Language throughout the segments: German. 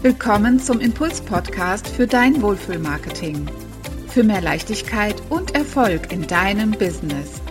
Willkommen zum Impuls-Podcast für dein Wohlfühlmarketing. Für mehr Leichtigkeit und Erfolg in deinem Business.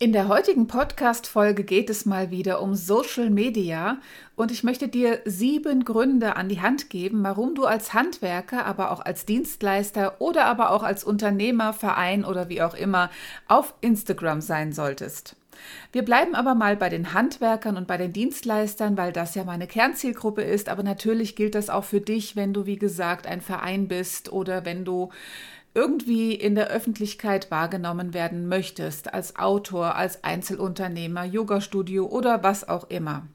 In der heutigen Podcast-Folge geht es mal wieder um Social Media und ich möchte dir sieben Gründe an die Hand geben, warum du als Handwerker, aber auch als Dienstleister oder aber auch als Unternehmer, Verein oder wie auch immer auf Instagram sein solltest. Wir bleiben aber mal bei den Handwerkern und bei den Dienstleistern, weil das ja meine Kernzielgruppe ist. Aber natürlich gilt das auch für dich, wenn du, wie gesagt, ein Verein bist oder wenn du irgendwie in der Öffentlichkeit wahrgenommen werden möchtest, als Autor, als Einzelunternehmer, Yoga-Studio oder was auch immer.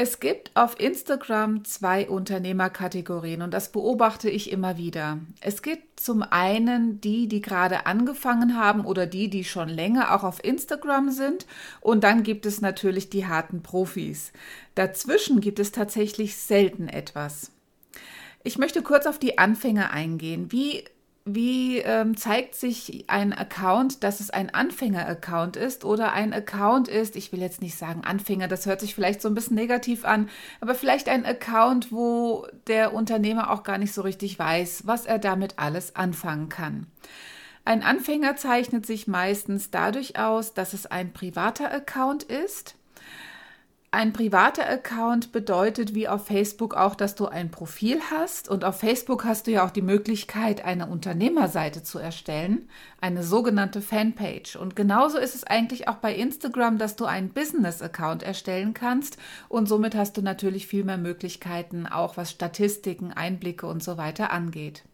Es gibt auf Instagram zwei Unternehmerkategorien und das beobachte ich immer wieder. Es gibt zum einen die, die gerade angefangen haben oder die, die schon länger auch auf Instagram sind und dann gibt es natürlich die harten Profis. Dazwischen gibt es tatsächlich selten etwas. Ich möchte kurz auf die Anfänger eingehen. Wie wie ähm, zeigt sich ein Account, dass es ein Anfänger-Account ist oder ein Account ist, ich will jetzt nicht sagen Anfänger, das hört sich vielleicht so ein bisschen negativ an, aber vielleicht ein Account, wo der Unternehmer auch gar nicht so richtig weiß, was er damit alles anfangen kann. Ein Anfänger zeichnet sich meistens dadurch aus, dass es ein privater Account ist ein privater Account bedeutet wie auf Facebook auch, dass du ein Profil hast und auf Facebook hast du ja auch die Möglichkeit, eine Unternehmerseite zu erstellen, eine sogenannte Fanpage. Und genauso ist es eigentlich auch bei Instagram, dass du einen Business-Account erstellen kannst und somit hast du natürlich viel mehr Möglichkeiten, auch was Statistiken, Einblicke und so weiter angeht.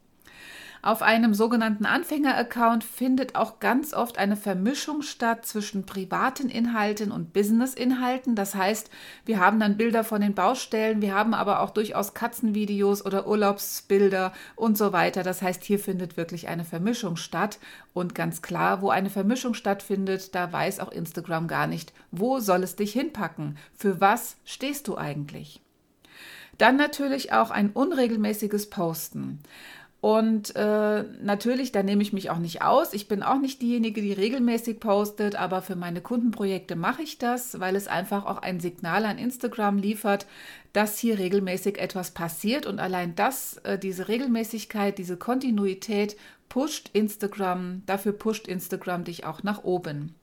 Auf einem sogenannten Anfänger-Account findet auch ganz oft eine Vermischung statt zwischen privaten Inhalten und Business-Inhalten. Das heißt, wir haben dann Bilder von den Baustellen, wir haben aber auch durchaus Katzenvideos oder Urlaubsbilder und so weiter. Das heißt, hier findet wirklich eine Vermischung statt. Und ganz klar, wo eine Vermischung stattfindet, da weiß auch Instagram gar nicht, wo soll es dich hinpacken? Für was stehst du eigentlich? Dann natürlich auch ein unregelmäßiges Posten. Und äh, natürlich, da nehme ich mich auch nicht aus. Ich bin auch nicht diejenige, die regelmäßig postet, aber für meine Kundenprojekte mache ich das, weil es einfach auch ein Signal an Instagram liefert, dass hier regelmäßig etwas passiert. Und allein das, äh, diese Regelmäßigkeit, diese Kontinuität pusht Instagram, dafür pusht Instagram dich auch nach oben.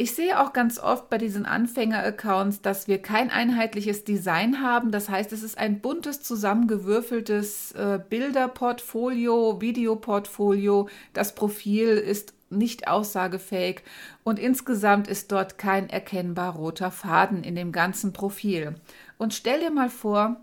Ich sehe auch ganz oft bei diesen Anfänger-Accounts, dass wir kein einheitliches Design haben. Das heißt, es ist ein buntes, zusammengewürfeltes äh, Bilderportfolio, Videoportfolio. Das Profil ist nicht aussagefähig und insgesamt ist dort kein erkennbar roter Faden in dem ganzen Profil. Und stell dir mal vor,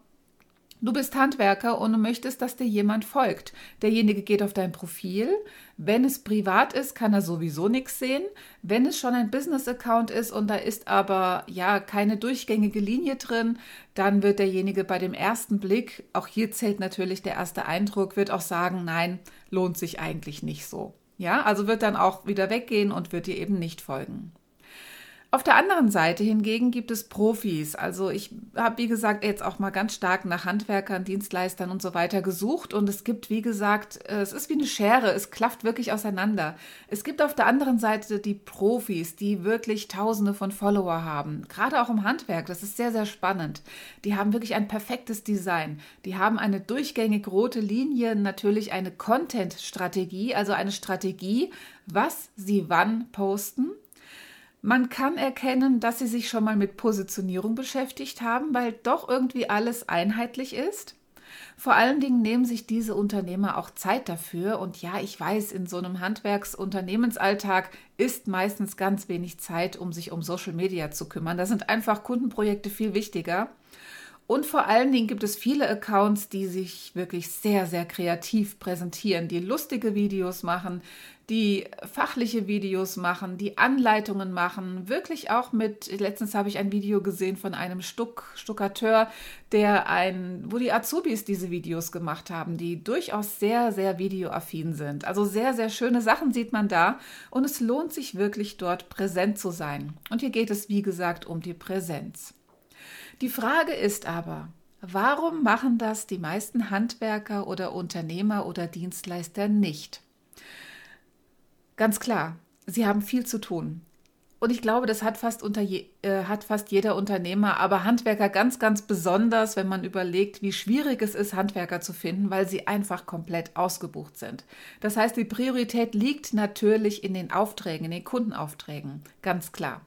Du bist Handwerker und du möchtest, dass dir jemand folgt. Derjenige geht auf dein Profil. Wenn es privat ist, kann er sowieso nichts sehen. Wenn es schon ein Business-Account ist und da ist aber ja keine durchgängige Linie drin, dann wird derjenige bei dem ersten Blick, auch hier zählt natürlich der erste Eindruck, wird auch sagen, nein, lohnt sich eigentlich nicht so. Ja, also wird dann auch wieder weggehen und wird dir eben nicht folgen. Auf der anderen Seite hingegen gibt es Profis. Also ich habe, wie gesagt, jetzt auch mal ganz stark nach Handwerkern, Dienstleistern und so weiter gesucht. Und es gibt, wie gesagt, es ist wie eine Schere. Es klafft wirklich auseinander. Es gibt auf der anderen Seite die Profis, die wirklich Tausende von Follower haben. Gerade auch im Handwerk. Das ist sehr, sehr spannend. Die haben wirklich ein perfektes Design. Die haben eine durchgängig rote Linie, natürlich eine Content-Strategie, also eine Strategie, was sie wann posten man kann erkennen, dass sie sich schon mal mit Positionierung beschäftigt haben, weil doch irgendwie alles einheitlich ist. Vor allen Dingen nehmen sich diese Unternehmer auch Zeit dafür. Und ja, ich weiß, in so einem Handwerksunternehmensalltag ist meistens ganz wenig Zeit, um sich um Social Media zu kümmern. Da sind einfach Kundenprojekte viel wichtiger. Und vor allen Dingen gibt es viele Accounts, die sich wirklich sehr, sehr kreativ präsentieren, die lustige Videos machen, die fachliche Videos machen, die Anleitungen machen, wirklich auch mit, letztens habe ich ein Video gesehen von einem Stuck, Stuckateur, der ein, wo die Azubis diese Videos gemacht haben, die durchaus sehr, sehr videoaffin sind. Also sehr, sehr schöne Sachen sieht man da und es lohnt sich wirklich dort präsent zu sein. Und hier geht es, wie gesagt, um die Präsenz. Die Frage ist aber, warum machen das die meisten Handwerker oder Unternehmer oder Dienstleister nicht? Ganz klar, sie haben viel zu tun. und ich glaube, das hat fast, unter je, äh, hat fast jeder Unternehmer, aber Handwerker ganz, ganz besonders, wenn man überlegt, wie schwierig es ist, Handwerker zu finden, weil sie einfach komplett ausgebucht sind. Das heißt, die Priorität liegt natürlich in den Aufträgen, in den Kundenaufträgen, ganz klar.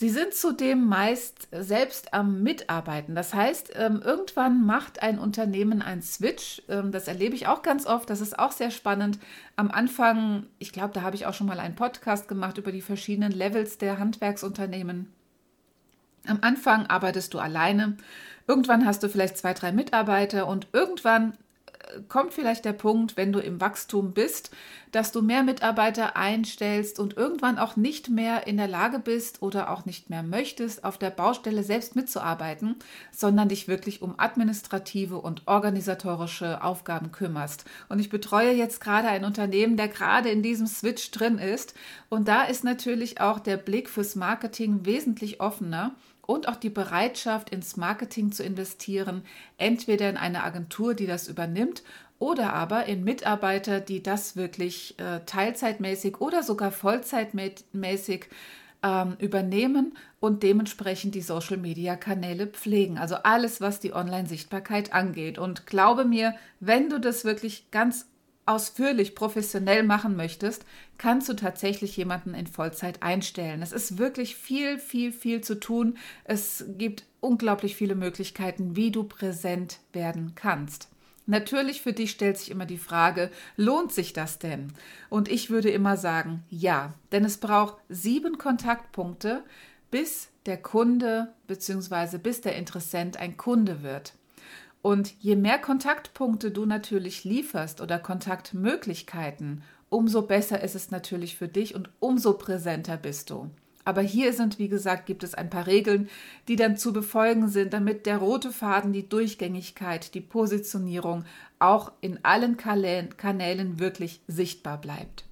Sie sind zudem meist selbst am Mitarbeiten. Das heißt, ähm, irgendwann macht ein Unternehmen einen Switch. Ähm, das erlebe ich auch ganz oft. Das ist auch sehr spannend. Am Anfang, ich glaube, da habe ich auch schon mal einen Podcast gemacht über die verschiedenen Levels der Handwerksunternehmen. Am Anfang arbeitest du alleine. Irgendwann hast du vielleicht zwei, drei Mitarbeiter und irgendwann kommt vielleicht der Punkt, wenn du im Wachstum bist, dass du mehr Mitarbeiter einstellst und irgendwann auch nicht mehr in der Lage bist oder auch nicht mehr möchtest, auf der Baustelle selbst mitzuarbeiten, sondern dich wirklich um administrative und organisatorische Aufgaben kümmerst. Und ich betreue jetzt gerade ein Unternehmen, der gerade in diesem Switch drin ist. Und da ist natürlich auch der Blick fürs Marketing wesentlich offener und auch die Bereitschaft, ins Marketing zu investieren, entweder in eine Agentur, die das übernimmt, oder aber in Mitarbeiter, die das wirklich äh, teilzeitmäßig oder sogar vollzeitmäßig ähm, übernehmen und dementsprechend die Social-Media-Kanäle pflegen. Also alles, was die Online-Sichtbarkeit angeht. Und glaube mir, wenn du das wirklich ganz ausführlich professionell machen möchtest, kannst du tatsächlich jemanden in Vollzeit einstellen. Es ist wirklich viel, viel, viel zu tun. Es gibt unglaublich viele Möglichkeiten, wie du präsent werden kannst. Natürlich für dich stellt sich immer die Frage, lohnt sich das denn? Und ich würde immer sagen, ja, denn es braucht sieben Kontaktpunkte, bis der Kunde bzw. bis der Interessent ein Kunde wird. Und je mehr Kontaktpunkte du natürlich lieferst oder Kontaktmöglichkeiten, umso besser ist es natürlich für dich und umso präsenter bist du. Aber hier sind, wie gesagt, gibt es ein paar Regeln, die dann zu befolgen sind, damit der rote Faden, die Durchgängigkeit, die Positionierung auch in allen Kanälen wirklich sichtbar bleibt.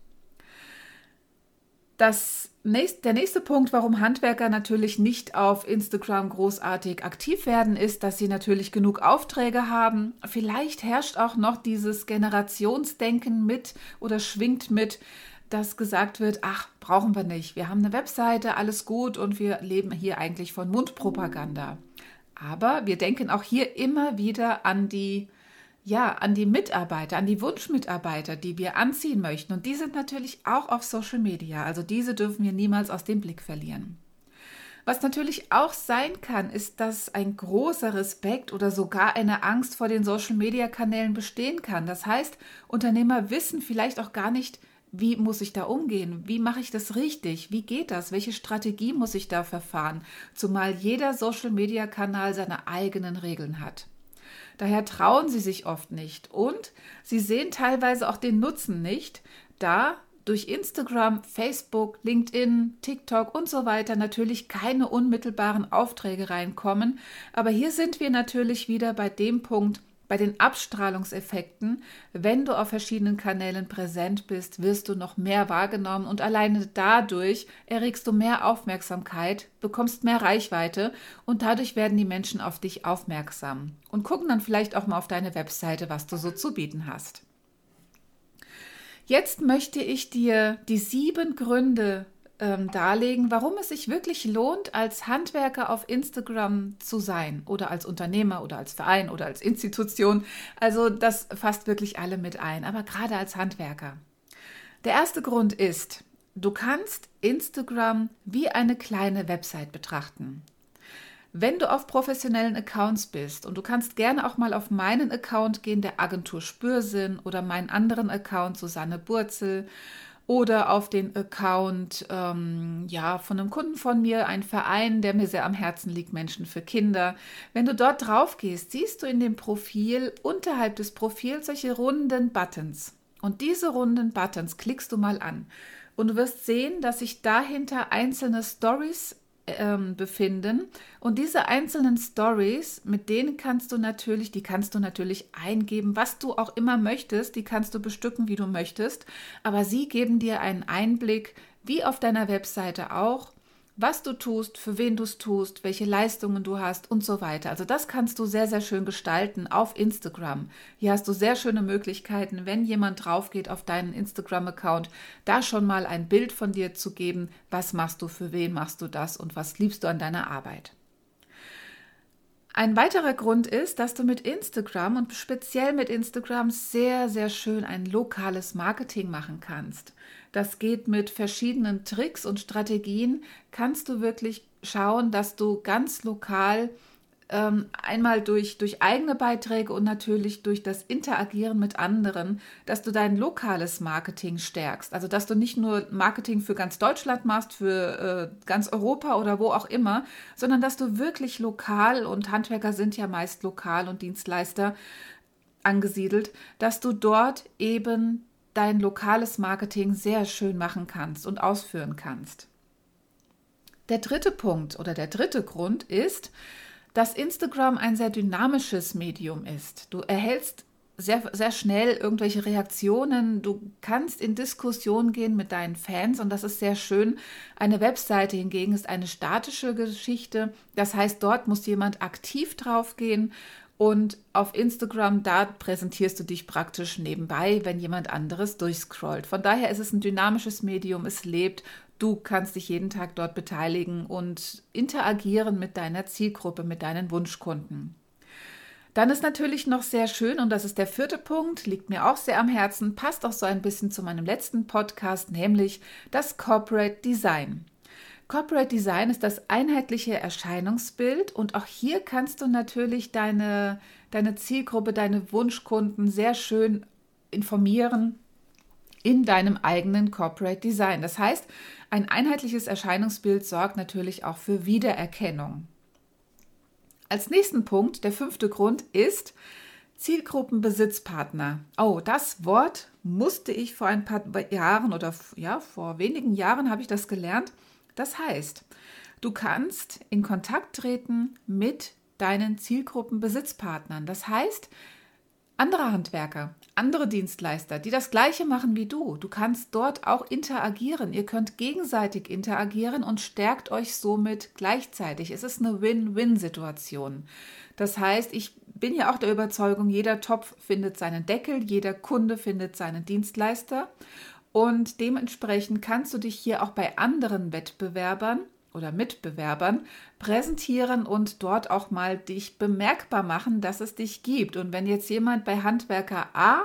Das nächst, der nächste Punkt, warum Handwerker natürlich nicht auf Instagram großartig aktiv werden, ist, dass sie natürlich genug Aufträge haben. Vielleicht herrscht auch noch dieses Generationsdenken mit oder schwingt mit, dass gesagt wird, ach, brauchen wir nicht. Wir haben eine Webseite, alles gut und wir leben hier eigentlich von Mundpropaganda. Aber wir denken auch hier immer wieder an die ja, an die Mitarbeiter, an die Wunschmitarbeiter, die wir anziehen möchten. Und die sind natürlich auch auf Social Media. Also diese dürfen wir niemals aus dem Blick verlieren. Was natürlich auch sein kann, ist, dass ein großer Respekt oder sogar eine Angst vor den Social-Media-Kanälen bestehen kann. Das heißt, Unternehmer wissen vielleicht auch gar nicht, wie muss ich da umgehen? Wie mache ich das richtig? Wie geht das? Welche Strategie muss ich da verfahren? Zumal jeder Social-Media-Kanal seine eigenen Regeln hat. Daher trauen sie sich oft nicht und sie sehen teilweise auch den Nutzen nicht, da durch Instagram, Facebook, LinkedIn, TikTok und so weiter natürlich keine unmittelbaren Aufträge reinkommen. Aber hier sind wir natürlich wieder bei dem Punkt, bei den Abstrahlungseffekten, wenn du auf verschiedenen Kanälen präsent bist, wirst du noch mehr wahrgenommen und alleine dadurch erregst du mehr Aufmerksamkeit, bekommst mehr Reichweite und dadurch werden die Menschen auf dich aufmerksam und gucken dann vielleicht auch mal auf deine Webseite, was du so zu bieten hast. Jetzt möchte ich dir die sieben Gründe ähm, darlegen, warum es sich wirklich lohnt, als Handwerker auf Instagram zu sein oder als Unternehmer oder als Verein oder als Institution. Also das fasst wirklich alle mit ein, aber gerade als Handwerker. Der erste Grund ist, du kannst Instagram wie eine kleine Website betrachten. Wenn du auf professionellen Accounts bist und du kannst gerne auch mal auf meinen Account gehen, der Agentur Spürsinn oder meinen anderen Account Susanne Burzel oder auf den Account ähm, ja, von einem Kunden von mir, ein Verein, der mir sehr am Herzen liegt, Menschen für Kinder. Wenn du dort drauf gehst, siehst du in dem Profil, unterhalb des Profils, solche runden Buttons. Und diese runden Buttons klickst du mal an. Und du wirst sehen, dass sich dahinter einzelne Stories ähm, befinden. Und diese einzelnen Stories, mit denen kannst du natürlich, die kannst du natürlich eingeben, was du auch immer möchtest, die kannst du bestücken, wie du möchtest, aber sie geben dir einen Einblick, wie auf deiner Webseite auch, was du tust, für wen du es tust, welche Leistungen du hast und so weiter. Also das kannst du sehr, sehr schön gestalten auf Instagram. Hier hast du sehr schöne Möglichkeiten, wenn jemand drauf geht auf deinen Instagram-Account, da schon mal ein Bild von dir zu geben, was machst du, für wen machst du das und was liebst du an deiner Arbeit. Ein weiterer Grund ist, dass du mit Instagram und speziell mit Instagram sehr, sehr schön ein lokales Marketing machen kannst. Das geht mit verschiedenen Tricks und Strategien. Kannst du wirklich schauen, dass du ganz lokal ähm, einmal durch, durch eigene Beiträge und natürlich durch das Interagieren mit anderen, dass du dein lokales Marketing stärkst. Also dass du nicht nur Marketing für ganz Deutschland machst, für äh, ganz Europa oder wo auch immer, sondern dass du wirklich lokal und Handwerker sind ja meist lokal und Dienstleister angesiedelt, dass du dort eben dein lokales Marketing sehr schön machen kannst und ausführen kannst. Der dritte Punkt oder der dritte Grund ist, dass Instagram ein sehr dynamisches Medium ist. Du erhältst sehr, sehr schnell irgendwelche Reaktionen. Du kannst in Diskussion gehen mit deinen Fans und das ist sehr schön. Eine Webseite hingegen ist eine statische Geschichte. Das heißt, dort muss jemand aktiv draufgehen und auf Instagram, da präsentierst du dich praktisch nebenbei, wenn jemand anderes durchscrollt. Von daher ist es ein dynamisches Medium, es lebt Du kannst dich jeden Tag dort beteiligen und interagieren mit deiner Zielgruppe, mit deinen Wunschkunden. Dann ist natürlich noch sehr schön, und das ist der vierte Punkt, liegt mir auch sehr am Herzen, passt auch so ein bisschen zu meinem letzten Podcast, nämlich das Corporate Design. Corporate Design ist das einheitliche Erscheinungsbild und auch hier kannst du natürlich deine, deine Zielgruppe, deine Wunschkunden sehr schön informieren in deinem eigenen Corporate Design. Das heißt, ein einheitliches Erscheinungsbild sorgt natürlich auch für Wiedererkennung. Als nächsten Punkt, der fünfte Grund ist Zielgruppenbesitzpartner. Oh, das Wort musste ich vor ein paar Jahren oder ja, vor wenigen Jahren habe ich das gelernt. Das heißt, du kannst in Kontakt treten mit deinen Zielgruppenbesitzpartnern. Das heißt, andere Handwerker, andere Dienstleister, die das gleiche machen wie du. Du kannst dort auch interagieren. Ihr könnt gegenseitig interagieren und stärkt euch somit gleichzeitig. Es ist eine Win-Win-Situation. Das heißt, ich bin ja auch der Überzeugung, jeder Topf findet seinen Deckel, jeder Kunde findet seinen Dienstleister. Und dementsprechend kannst du dich hier auch bei anderen Wettbewerbern oder Mitbewerbern präsentieren und dort auch mal dich bemerkbar machen, dass es dich gibt. Und wenn jetzt jemand bei Handwerker A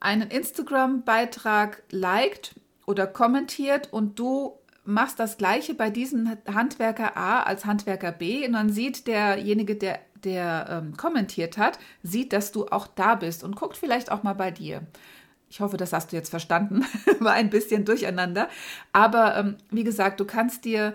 einen Instagram-Beitrag liked oder kommentiert und du machst das gleiche bei diesem Handwerker A als Handwerker B und dann sieht derjenige, der, der ähm, kommentiert hat, sieht, dass du auch da bist und guckt vielleicht auch mal bei dir. Ich hoffe, das hast du jetzt verstanden. War ein bisschen durcheinander. Aber ähm, wie gesagt, du kannst dir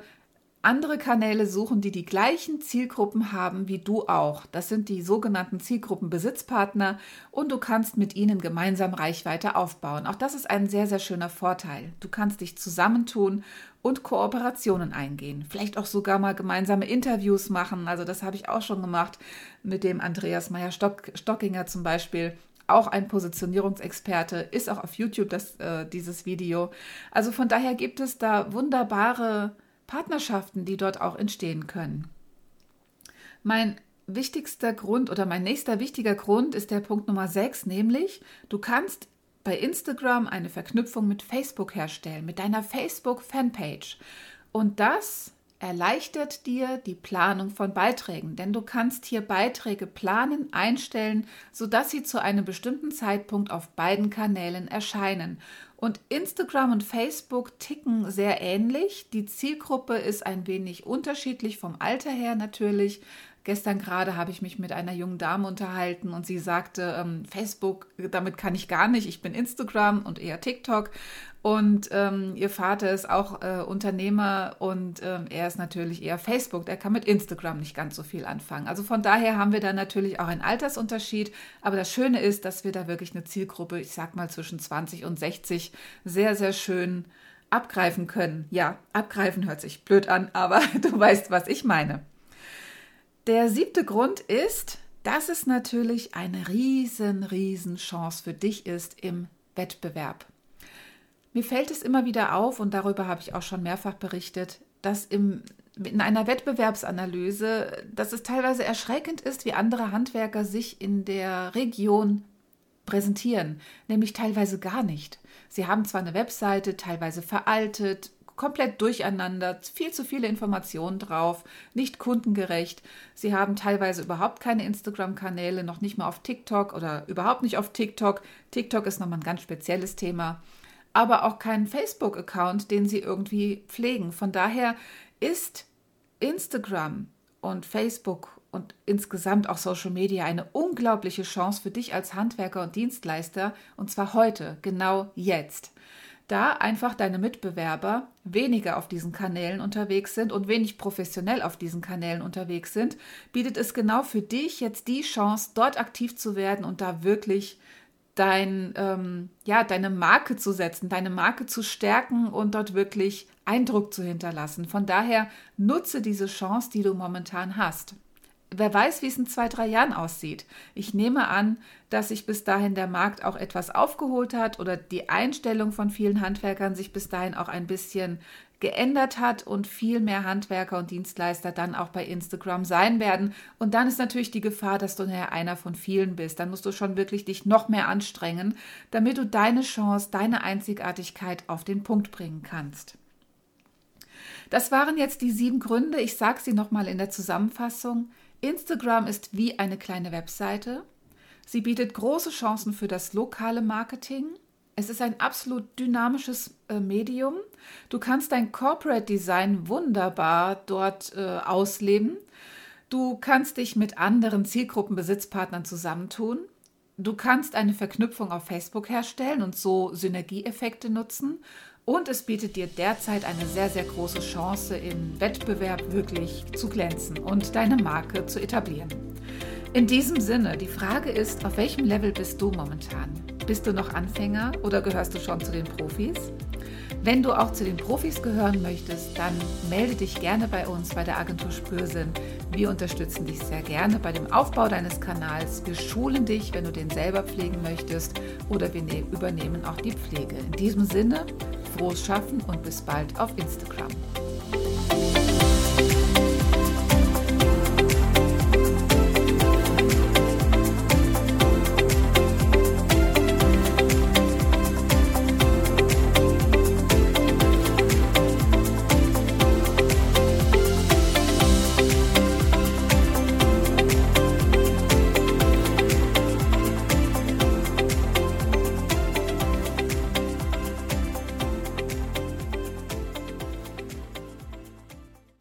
andere Kanäle suchen, die die gleichen Zielgruppen haben wie du auch. Das sind die sogenannten Zielgruppenbesitzpartner und du kannst mit ihnen gemeinsam Reichweite aufbauen. Auch das ist ein sehr, sehr schöner Vorteil. Du kannst dich zusammentun und Kooperationen eingehen. Vielleicht auch sogar mal gemeinsame Interviews machen. Also das habe ich auch schon gemacht mit dem Andreas Meyer-Stockinger zum Beispiel auch ein Positionierungsexperte, ist auch auf YouTube das, äh, dieses Video. Also von daher gibt es da wunderbare Partnerschaften, die dort auch entstehen können. Mein wichtigster Grund oder mein nächster wichtiger Grund ist der Punkt Nummer 6, nämlich du kannst bei Instagram eine Verknüpfung mit Facebook herstellen, mit deiner Facebook-Fanpage. Und das erleichtert dir die Planung von Beiträgen, denn du kannst hier Beiträge planen, einstellen, sodass sie zu einem bestimmten Zeitpunkt auf beiden Kanälen erscheinen. Und Instagram und Facebook ticken sehr ähnlich. Die Zielgruppe ist ein wenig unterschiedlich vom Alter her natürlich. Gestern gerade habe ich mich mit einer jungen Dame unterhalten und sie sagte, ähm, Facebook, damit kann ich gar nicht. Ich bin Instagram und eher TikTok. Und ähm, ihr Vater ist auch äh, Unternehmer und ähm, er ist natürlich eher Facebook. Er kann mit Instagram nicht ganz so viel anfangen. Also von daher haben wir da natürlich auch einen Altersunterschied. Aber das Schöne ist, dass wir da wirklich eine Zielgruppe, ich sag mal zwischen 20 und 60, sehr, sehr schön abgreifen können. Ja, abgreifen hört sich blöd an, aber du weißt, was ich meine. Der siebte Grund ist, dass es natürlich eine riesen, riesen Chance für dich ist im Wettbewerb. Mir fällt es immer wieder auf, und darüber habe ich auch schon mehrfach berichtet, dass im, in einer Wettbewerbsanalyse, dass es teilweise erschreckend ist, wie andere Handwerker sich in der Region präsentieren, nämlich teilweise gar nicht. Sie haben zwar eine Webseite, teilweise veraltet, komplett durcheinander, viel zu viele Informationen drauf, nicht kundengerecht. Sie haben teilweise überhaupt keine Instagram-Kanäle, noch nicht mal auf TikTok oder überhaupt nicht auf TikTok. TikTok ist nochmal ein ganz spezielles Thema. Aber auch keinen Facebook-Account, den sie irgendwie pflegen. Von daher ist Instagram und Facebook und insgesamt auch Social Media eine unglaubliche Chance für dich als Handwerker und Dienstleister und zwar heute, genau jetzt da einfach deine Mitbewerber weniger auf diesen Kanälen unterwegs sind und wenig professionell auf diesen Kanälen unterwegs sind, bietet es genau für dich jetzt die Chance, dort aktiv zu werden und da wirklich dein, ähm, ja, deine Marke zu setzen, deine Marke zu stärken und dort wirklich Eindruck zu hinterlassen. Von daher nutze diese Chance, die du momentan hast. Wer weiß, wie es in zwei, drei Jahren aussieht. Ich nehme an, dass sich bis dahin der Markt auch etwas aufgeholt hat oder die Einstellung von vielen Handwerkern sich bis dahin auch ein bisschen geändert hat und viel mehr Handwerker und Dienstleister dann auch bei Instagram sein werden. Und dann ist natürlich die Gefahr, dass du nachher einer von vielen bist. Dann musst du schon wirklich dich noch mehr anstrengen, damit du deine Chance, deine Einzigartigkeit auf den Punkt bringen kannst. Das waren jetzt die sieben Gründe. Ich sage sie nochmal in der Zusammenfassung. Instagram ist wie eine kleine Webseite. Sie bietet große Chancen für das lokale Marketing. Es ist ein absolut dynamisches äh, Medium. Du kannst dein Corporate Design wunderbar dort äh, ausleben. Du kannst dich mit anderen Zielgruppenbesitzpartnern zusammentun. Du kannst eine Verknüpfung auf Facebook herstellen und so Synergieeffekte nutzen. Und es bietet dir derzeit eine sehr, sehr große Chance, im Wettbewerb wirklich zu glänzen und deine Marke zu etablieren. In diesem Sinne, die Frage ist, auf welchem Level bist du momentan? Bist du noch Anfänger oder gehörst du schon zu den Profis? Wenn du auch zu den Profis gehören möchtest, dann melde dich gerne bei uns bei der Agentur Spürsinn. Wir unterstützen dich sehr gerne bei dem Aufbau deines Kanals. Wir schulen dich, wenn du den selber pflegen möchtest oder wir ne-, übernehmen auch die Pflege. In diesem Sinne, frohes Schaffen und bis bald auf Instagram.